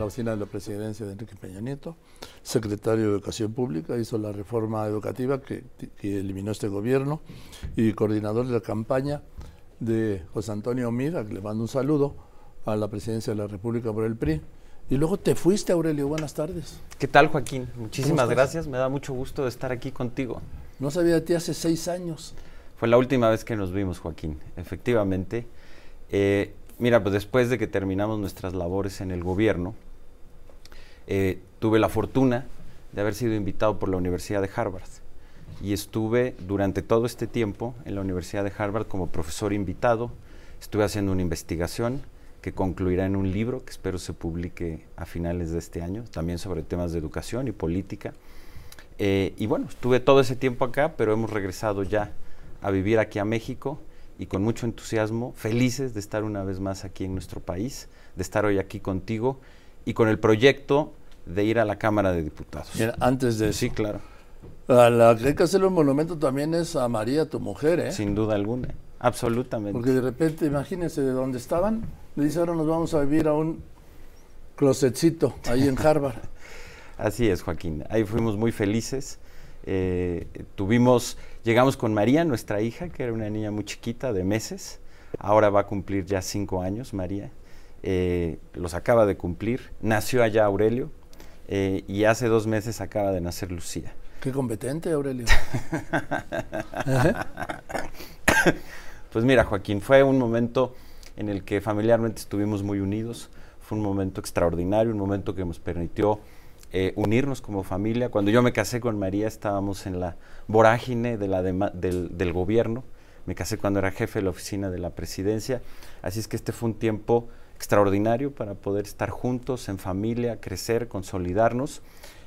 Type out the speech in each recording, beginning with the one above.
la oficina de la presidencia de Enrique Peña Nieto, secretario de Educación Pública, hizo la reforma educativa que, que eliminó este gobierno y coordinador de la campaña de José Antonio Mira, que le mando un saludo a la presidencia de la República por el PRI. Y luego te fuiste, Aurelio. Buenas tardes. ¿Qué tal, Joaquín? Muchísimas gracias. Me da mucho gusto estar aquí contigo. No sabía de ti hace seis años. Fue la última vez que nos vimos, Joaquín. Efectivamente. Eh, mira, pues después de que terminamos nuestras labores en el gobierno, eh, tuve la fortuna de haber sido invitado por la Universidad de Harvard. Y estuve durante todo este tiempo en la Universidad de Harvard como profesor invitado. Estuve haciendo una investigación que concluirá en un libro que espero se publique a finales de este año, también sobre temas de educación y política. Eh, y bueno, estuve todo ese tiempo acá, pero hemos regresado ya a vivir aquí a México y con mucho entusiasmo, felices de estar una vez más aquí en nuestro país, de estar hoy aquí contigo y con el proyecto de ir a la Cámara de Diputados. Mira, antes de Sí, claro. A la que hay que hacerle un monumento también es a María, tu mujer, ¿eh? Sin duda alguna, absolutamente. Porque de repente, imagínense de dónde estaban, le dice ahora nos vamos a vivir a un closetcito ahí en Harvard. Así es, Joaquín. Ahí fuimos muy felices. Eh, tuvimos, llegamos con María, nuestra hija, que era una niña muy chiquita, de meses. Ahora va a cumplir ya cinco años, María. Eh, los acaba de cumplir. Nació allá Aurelio eh, y hace dos meses acaba de nacer Lucía. Qué competente, Aurelio. pues mira, Joaquín, fue un momento en el que familiarmente estuvimos muy unidos. Fue un momento extraordinario, un momento que nos permitió eh, unirnos como familia. Cuando yo me casé con María estábamos en la vorágine de la del, del, gobierno. Me casé cuando era jefe de la oficina de la presidencia. Así es que este fue un tiempo extraordinario para poder estar juntos en familia, crecer, consolidarnos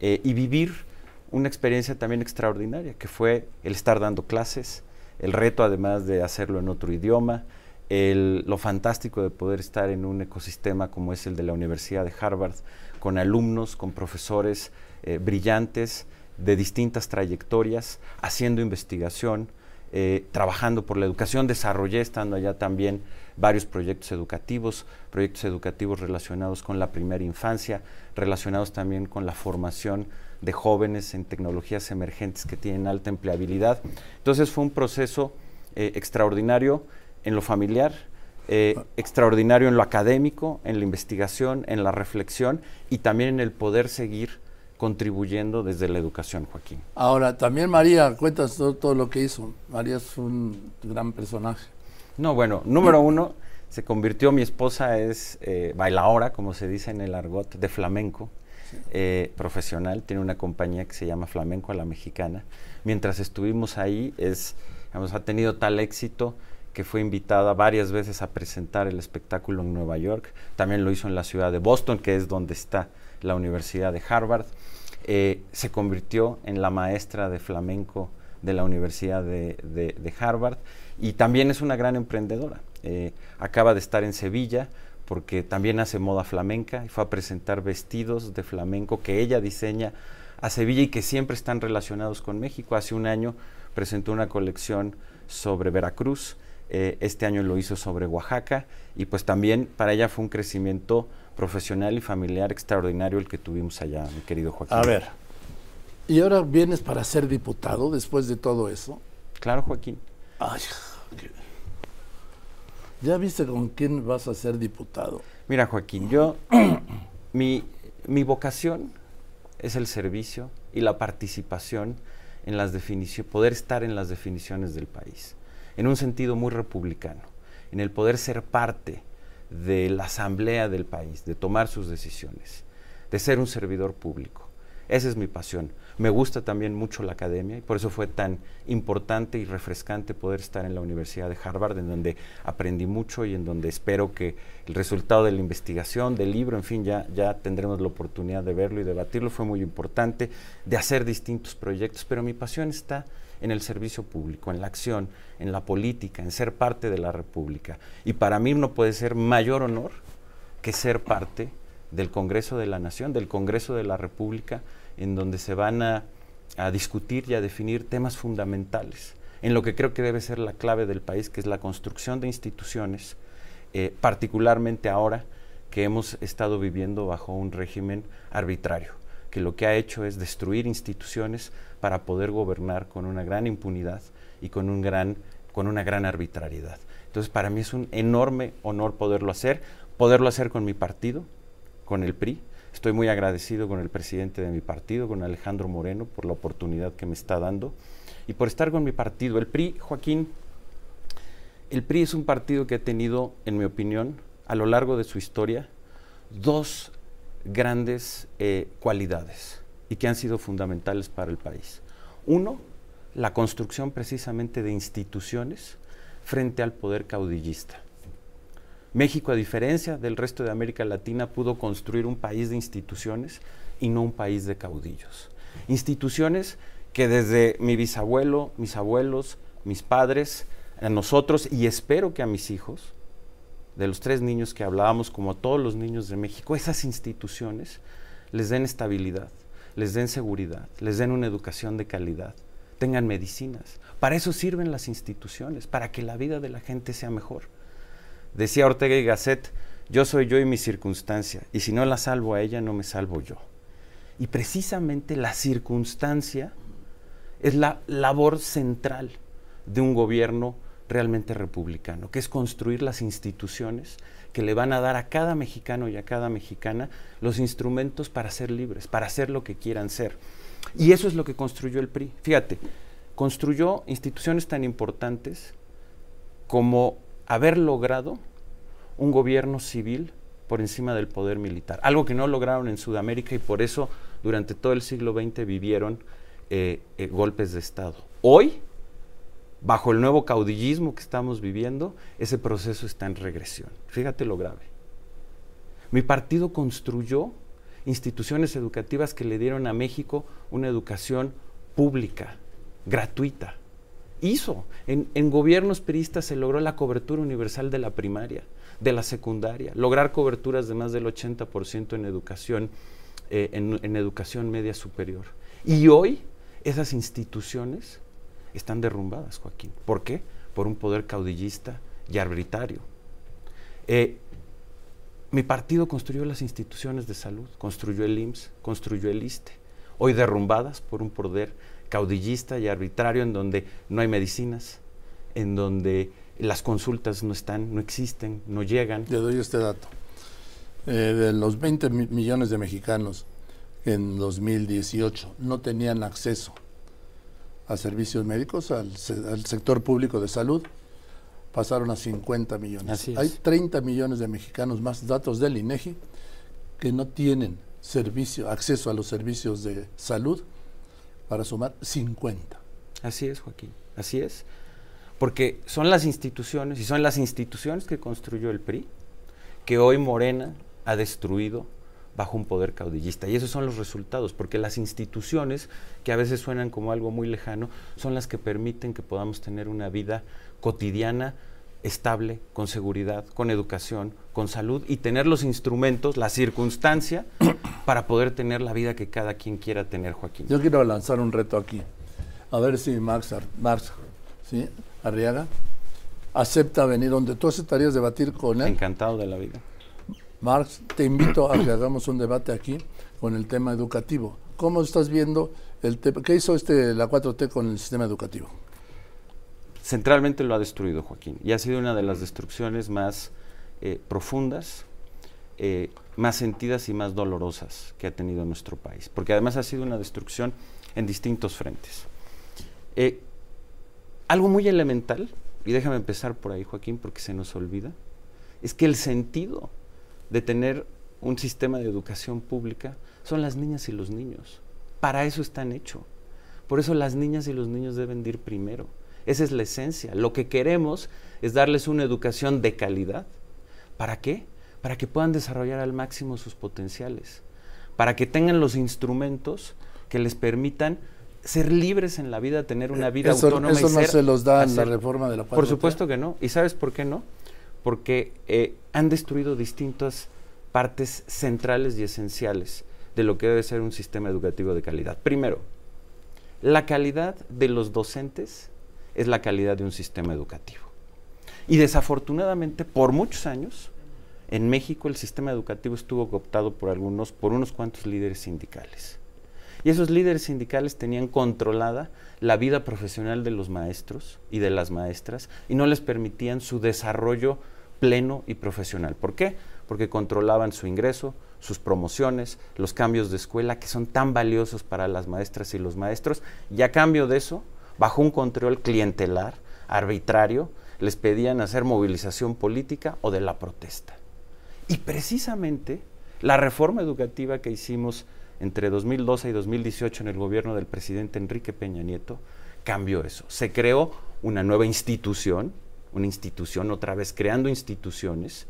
eh, y vivir una experiencia también extraordinaria, que fue el estar dando clases, el reto además de hacerlo en otro idioma, el, lo fantástico de poder estar en un ecosistema como es el de la Universidad de Harvard, con alumnos, con profesores eh, brillantes de distintas trayectorias, haciendo investigación, eh, trabajando por la educación. Desarrollé, estando allá también, varios proyectos educativos, proyectos educativos relacionados con la primera infancia, relacionados también con la formación de jóvenes en tecnologías emergentes que tienen alta empleabilidad. Entonces fue un proceso eh, extraordinario en lo familiar, eh, extraordinario en lo académico, en la investigación, en la reflexión y también en el poder seguir contribuyendo desde la educación, Joaquín. Ahora, también María, cuentas todo, lo que hizo. María es un gran personaje. No, bueno, número uno, se convirtió, mi esposa es eh, bailaora, como se dice en el argot, de flamenco. Eh, profesional, tiene una compañía que se llama Flamenco a la Mexicana. Mientras estuvimos ahí, es, ha tenido tal éxito que fue invitada varias veces a presentar el espectáculo en Nueva York. También lo hizo en la ciudad de Boston, que es donde está la Universidad de Harvard. Eh, se convirtió en la maestra de flamenco de la Universidad de, Harvard y también es una gran emprendedora. Eh, acaba de estar en Sevilla porque también hace moda flamenca y fue a presentar vestidos de flamenco que ella diseña a Sevilla y que siempre están relacionados con México. Hace un año presentó una colección sobre Veracruz, eh, este año lo hizo sobre Oaxaca y pues también para ella fue un crecimiento profesional y familiar extraordinario el que tuvimos allá, mi querido Joaquín. A ver, ¿y ahora vienes para ser diputado después de todo eso? Claro, Joaquín. Ay, ¿Ya viste con quién vas a ser diputado? Mira, Joaquín, yo, mi, mi vocación es el servicio y la participación en las definiciones, poder estar en las definiciones del país, en un sentido muy republicano, en el poder ser parte de la asamblea del país, de tomar sus decisiones, de ser un servidor público. Esa es mi pasión. Me gusta también mucho la academia y por eso fue tan importante y refrescante poder estar en la Universidad de Harvard, en donde aprendí mucho y en donde espero que el resultado de la investigación, del libro, en fin, ya, ya tendremos la oportunidad de verlo y debatirlo. Fue muy importante de hacer distintos proyectos, pero mi pasión está en el servicio público, en la acción, en la política, en ser parte de la República. Y para mí no puede ser mayor honor que ser parte del Congreso de la Nación, del Congreso de la República, en donde se van a, discutir y a definir temas fundamentales, en lo que creo que debe ser la clave del país, que es la construcción de instituciones, eh, particularmente ahora que hemos estado viviendo bajo un régimen arbitrario, que lo que ha hecho es destruir instituciones para poder gobernar con una gran impunidad y con, un gran, con una gran arbitrariedad. Entonces, para mí es un enorme honor poderlo hacer, poderlo hacer con mi partido, con el PRI. Estoy muy agradecido con el presidente de mi partido, con Alejandro Moreno, por la oportunidad que me está dando y por estar con mi partido. El PRI, Joaquín, el PRI es un partido que ha tenido, en mi opinión, a lo largo de su historia, dos grandes eh, cualidades y que han sido fundamentales para el país. Uno, la construcción precisamente de instituciones frente al poder caudillista. México, a diferencia del resto de América Latina, pudo construir un país de instituciones y no un país de caudillos. Instituciones que desde mi bisabuelo, mis abuelos, mis padres, a nosotros y espero que a mis hijos, de los tres niños que hablábamos, como a todos los niños de México, esas instituciones les den estabilidad, les den seguridad, les den una educación de calidad, tengan medicinas. Para eso sirven las instituciones, para que la vida de la gente sea mejor. Decía Ortega y Gasset, yo soy yo y mi circunstancia, y si no la salvo a ella, no me salvo yo. Y precisamente la circunstancia es la labor central de un gobierno realmente republicano, que es construir las instituciones que le van a dar a cada mexicano y a cada mexicana los instrumentos para ser libres, para hacer lo que quieran ser. Y eso es lo que construyó el PRI. Fíjate, construyó instituciones tan importantes como haber logrado un gobierno civil por encima del poder militar, algo que no lograron en Sudamérica y por eso durante todo el siglo XX vivieron eh, eh, golpes de Estado. Hoy, bajo el nuevo caudillismo que estamos viviendo, ese proceso está en regresión. Fíjate lo grave. Mi partido construyó instituciones educativas que le dieron a México una educación pública, gratuita, hizo. En, gobiernos peristas se logró la cobertura universal de la primaria, de la secundaria, lograr coberturas de más del 80% en educación, eh, en, educación media superior. Y hoy esas instituciones están derrumbadas, Joaquín. ¿Por qué? Por un poder caudillista y arbitrario. Eh, mi partido construyó las instituciones de salud, construyó el IMSS, construyó el ISTE, hoy derrumbadas por un poder caudillista y arbitrario en donde no hay medicinas, en donde las consultas no están, no existen, no llegan. Le doy este dato. Eh, de los 20 millones de mexicanos en 2018 no tenían acceso a servicios médicos, al, sector público de salud, pasaron a 50 millones. Hay 30 millones de mexicanos más, datos del INEGI, que no tienen servicio, acceso a los servicios de salud para sumar 50. Así es, Joaquín, así es. Porque son las instituciones, y son las instituciones que construyó el PRI, que hoy Morena ha destruido bajo un poder caudillista. Y esos son los resultados, porque las instituciones, que a veces suenan como algo muy lejano, son las que permiten que podamos tener una vida cotidiana estable, con seguridad, con educación, con salud y tener los instrumentos, la circunstancia para poder tener la vida que cada quien quiera tener, Joaquín. Yo quiero lanzar un reto aquí. A ver si Max, Marx ¿sí? Arriaga acepta venir donde tú aceptarías debatir con él. Encantado de la vida. Marx, te invito a que hagamos un debate aquí con el tema educativo. ¿Cómo estás viendo el? ¿Qué hizo este, la 4T con el sistema educativo? centralmente lo ha destruido Joaquín y ha sido una de las destrucciones más eh, profundas, eh, más sentidas y más dolorosas que ha tenido nuestro país, porque además ha sido una destrucción en distintos frentes. Eh, algo muy elemental, y déjame empezar por ahí Joaquín porque se nos olvida, es que el sentido de tener un sistema de educación pública son las niñas y los niños. Para eso están hechos. Por eso las niñas y los niños deben ir primero. Esa es la esencia. Lo que queremos es darles una educación de calidad. ¿Para qué? Para que puedan desarrollar al máximo sus potenciales. Para que tengan los instrumentos que les permitan ser libres en la vida, tener una vida autónoma. Eso no se los da en la reforma de la Por supuesto que no. ¿Y sabes por qué no? Porque eh, han destruido distintas partes centrales y esenciales de lo que debe ser un sistema educativo de calidad. Primero, la calidad de los docentes es la calidad de un sistema educativo. Y desafortunadamente, por muchos años, en México el sistema educativo estuvo cooptado por algunos, por unos cuantos líderes sindicales. Y esos líderes sindicales tenían controlada la vida profesional de los maestros y de las maestras y no les permitían su desarrollo pleno y profesional. ¿Por qué? Porque controlaban su ingreso, sus promociones, los cambios de escuela que son tan valiosos para las maestras y los maestros, y a cambio de eso, bajo un control clientelar, arbitrario, les pedían hacer movilización política o de la protesta. Y precisamente la reforma educativa que hicimos entre 2012 y 2018 en el gobierno del presidente Enrique Peña Nieto cambió eso. Se creó una nueva institución, una institución otra vez creando instituciones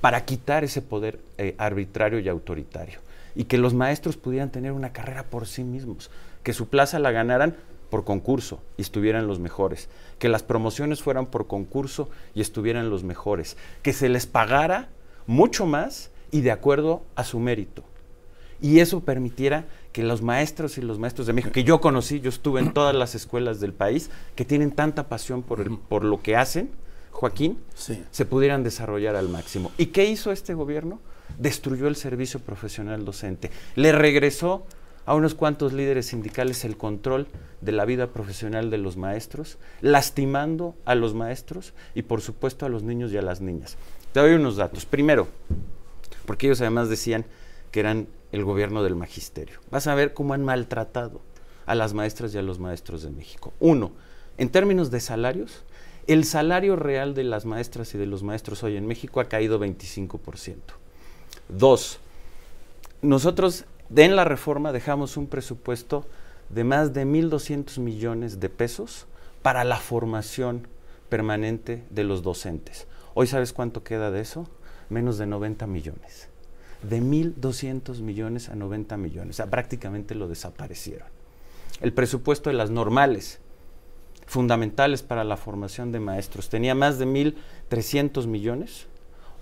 para quitar ese poder eh, arbitrario y autoritario. Y que los maestros pudieran tener una carrera por sí mismos, que su plaza la ganaran por concurso y estuvieran los mejores, que las promociones fueran por concurso y estuvieran los mejores, que se les pagara mucho más y de acuerdo a su mérito. Y eso permitiera que los maestros y los maestros de México, que yo conocí, yo estuve en todas las escuelas del país, que tienen tanta pasión por, por lo que hacen, Joaquín, se pudieran desarrollar al máximo. ¿Y qué hizo este gobierno? Destruyó el servicio profesional docente. Le regresó a unos cuantos líderes sindicales el control de la vida profesional de los maestros, lastimando a los maestros y por supuesto a los niños y a las niñas. Te doy unos datos. Primero, porque ellos además decían que eran el gobierno del magisterio. Vas a ver cómo han maltratado a las maestras y a los maestros de México. Uno, en términos de salarios, el salario real de las maestras y de los maestros hoy en México ha caído 25%. Dos, nosotros en la reforma dejamos un presupuesto de más de 1.200 millones de pesos para la formación permanente de los docentes. Hoy sabes cuánto queda de eso? Menos de 90 millones. De 1.200 millones a 90 millones. O sea, prácticamente lo desaparecieron. El presupuesto de las normales, fundamentales para la formación de maestros, tenía más de 1.300 millones.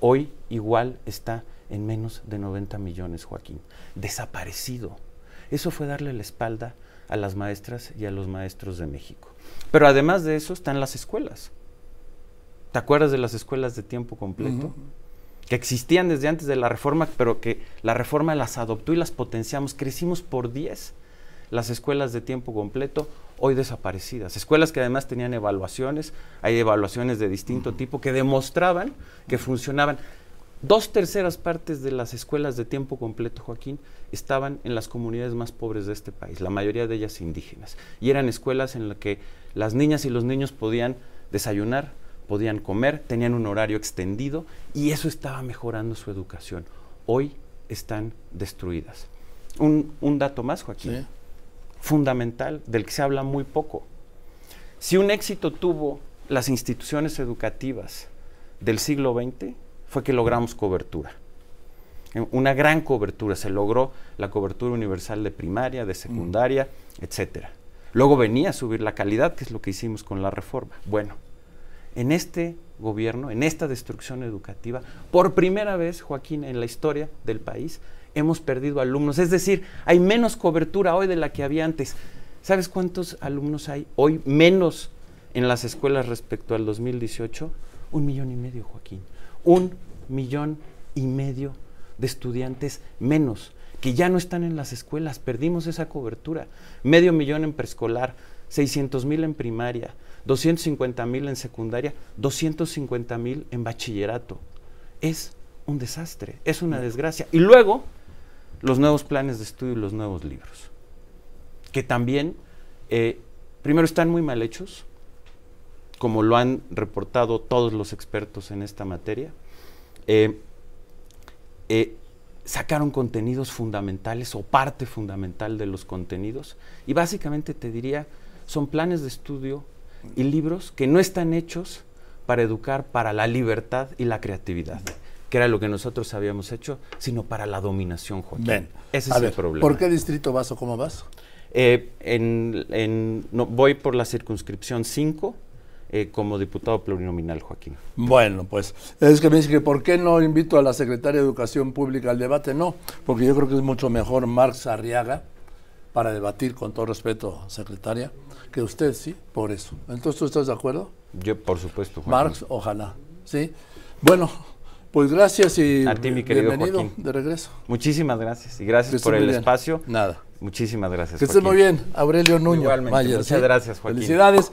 Hoy igual está en menos de 90 millones, Joaquín. Desaparecido. Eso fue darle la espalda a las maestras y a los maestros de México. Pero además de eso están las escuelas. ¿Te acuerdas de las escuelas de tiempo completo? Que existían desde antes de la reforma, pero que la reforma las adoptó y las potenciamos. Crecimos por 10 las escuelas de tiempo completo, hoy desaparecidas. Escuelas que además tenían evaluaciones, hay evaluaciones de distinto tipo que demostraban que funcionaban. Dos terceras partes de las escuelas de tiempo completo, Joaquín, estaban en las comunidades más pobres de este país, la mayoría de ellas indígenas. Y eran escuelas en las que las niñas y los niños podían desayunar, podían comer, tenían un horario extendido y eso estaba mejorando su educación. Hoy están destruidas. Un, dato más, Joaquín, fundamental, del que se habla muy poco. Si un éxito tuvo las instituciones educativas del siglo XX, fue que logramos cobertura. Una gran cobertura, se logró la cobertura universal de primaria, de secundaria, etc. etcétera. Luego venía a subir la calidad, que es lo que hicimos con la reforma. Bueno, en este gobierno, en esta destrucción educativa, por primera vez, Joaquín, en la historia del país, hemos perdido alumnos. Es decir, hay menos cobertura hoy de la que había antes. ¿Sabes cuántos alumnos hay hoy menos en las escuelas respecto al 2018? Un millón y medio, Joaquín un millón y medio de estudiantes menos que ya no están en las escuelas, perdimos esa cobertura. Medio millón en preescolar, 600 mil en primaria, 250 mil en secundaria, 250 mil en bachillerato. Es un desastre, es una desgracia. Y luego, los nuevos planes de estudio y los nuevos libros, que también, eh, primero, están muy mal hechos, como lo han reportado todos los expertos en esta materia, eh, eh, sacaron contenidos fundamentales o parte fundamental de los contenidos y básicamente te diría, son planes de estudio y libros que no están hechos para educar para la libertad y la creatividad, que era lo que nosotros habíamos hecho, sino para la dominación, Joaquín. Ese es el problema. ¿Por qué distrito vas o cómo vas? Eh, en, no, voy por la circunscripción 5 eh, como diputado plurinominal, Joaquín. Bueno, pues es que me dice que ¿por qué no invito a la secretaria de Educación Pública al debate? No, porque yo creo que es mucho mejor Marx Arriaga para debatir, con todo respeto, secretaria, que usted, sí, por eso. Entonces, ¿tú estás de acuerdo? Yo, por supuesto, Marx, ojalá, ¿sí? Bueno, Pues gracias y A ti, mi querido bienvenido Joaquín. de regreso. Muchísimas gracias y gracias por el bien. espacio. Nada. Muchísimas gracias. Que estés muy bien, Aurelio Núñez. Igualmente, Mayer, muchas ¿sí? gracias, Joaquín. Felicidades.